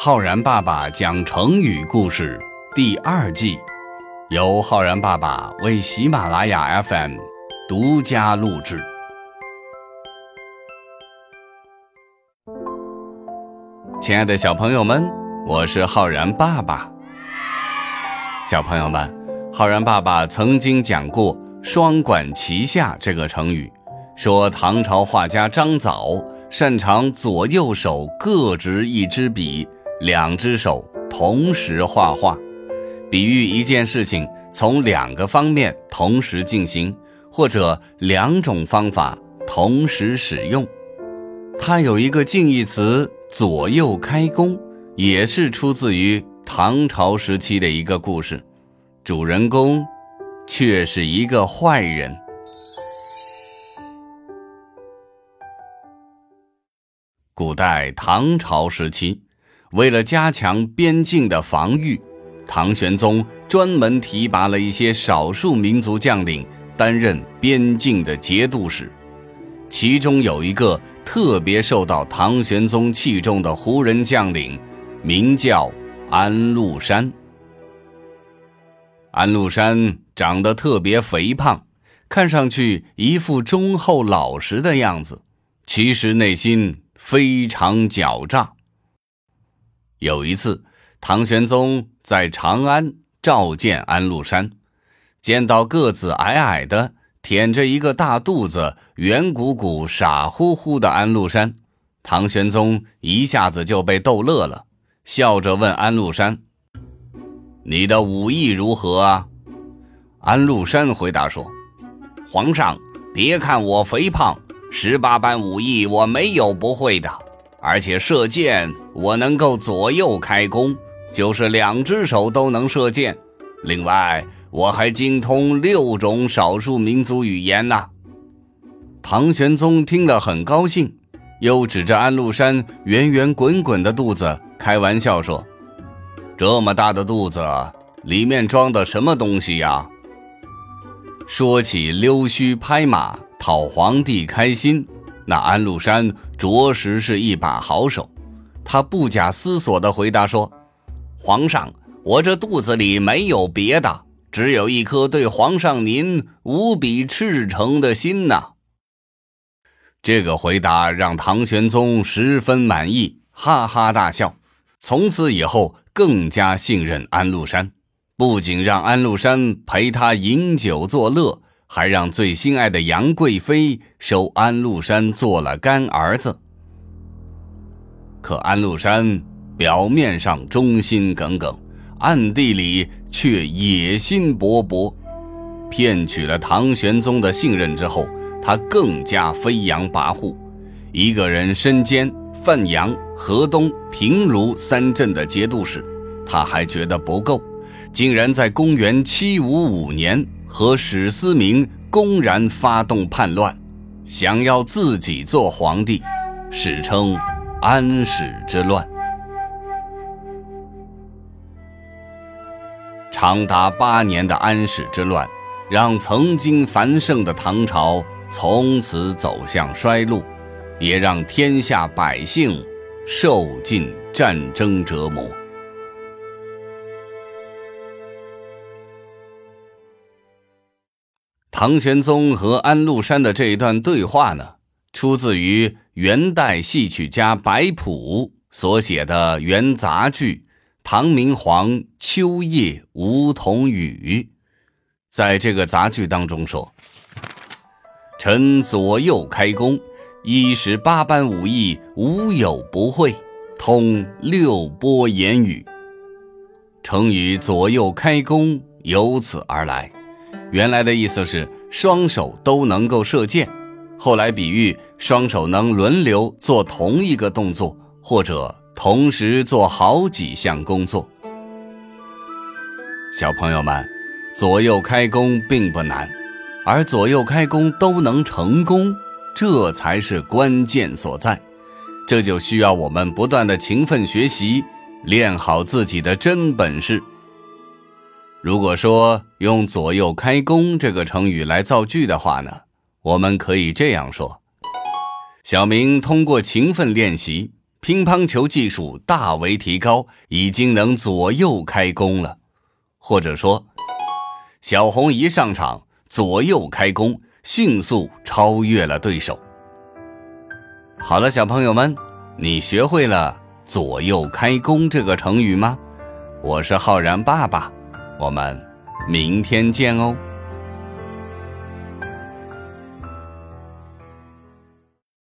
浩然爸爸讲成语故事第二季，由浩然爸爸为喜马拉雅 FM 独家录制。亲爱的小朋友们，我是浩然爸爸。小朋友们，浩然爸爸曾经讲过“双管齐下”这个成语，说唐朝画家张藻擅长左右手各执一支笔。两只手同时画画，比喻一件事情从两个方面同时进行，或者两种方法同时使用。它有一个近义词“左右开弓”，也是出自于唐朝时期的一个故事，主人公却是一个坏人。古代唐朝时期。为了加强边境的防御，唐玄宗专门提拔了一些少数民族将领担任边境的节度使。其中有一个特别受到唐玄宗器重的胡人将领，名叫安禄山。安禄山长得特别肥胖，看上去一副忠厚老实的样子，其实内心非常狡诈。有一次，唐玄宗在长安召见安禄山，见到个子矮矮的、腆着一个大肚子、圆鼓鼓、傻乎乎的安禄山，唐玄宗一下子就被逗乐了，笑着问安禄山：“你的武艺如何啊？”安禄山回答说：“皇上，别看我肥胖，十八般武艺我没有不会的。”而且射箭，我能够左右开弓，就是两只手都能射箭。另外，我还精通六种少数民族语言呢。唐玄宗听了很高兴，又指着安禄山圆圆滚滚的肚子，开玩笑说：“这么大的肚子，里面装的什么东西呀？”说起溜须拍马，讨皇帝开心。那安禄山着实是一把好手，他不假思索地回答说：“皇上，我这肚子里没有别的，只有一颗对皇上您无比赤诚的心呐。”这个回答让唐玄宗十分满意，哈哈大笑。从此以后，更加信任安禄山，不仅让安禄山陪他饮酒作乐。还让最心爱的杨贵妃收安禄山做了干儿子。可安禄山表面上忠心耿耿，暗地里却野心勃勃。骗取了唐玄宗的信任之后，他更加飞扬跋扈。一个人身兼范阳、河东、平卢三镇的节度使，他还觉得不够，竟然在公元七五五年。和史思明公然发动叛乱，想要自己做皇帝，史称安史之乱。长达八年的安史之乱，让曾经繁盛的唐朝从此走向衰落，也让天下百姓受尽战争折磨。唐玄宗和安禄山的这一段对话呢，出自于元代戏曲家白朴所写的元杂剧《唐明皇秋夜梧桐雨》。在这个杂剧当中说：“臣左右开弓，一十八般武艺无有不会，通六波言语。”成语“左右开弓”由此而来。原来的意思是双手都能够射箭，后来比喻双手能轮流做同一个动作，或者同时做好几项工作。小朋友们，左右开弓并不难，而左右开弓都能成功，这才是关键所在。这就需要我们不断的勤奋学习，练好自己的真本事。如果说用“左右开弓”这个成语来造句的话呢，我们可以这样说：小明通过勤奋练习，乒乓球技术大为提高，已经能左右开弓了。或者说，小红一上场，左右开弓，迅速超越了对手。好了，小朋友们，你学会了“左右开弓”这个成语吗？我是浩然爸爸，我们明天见哦。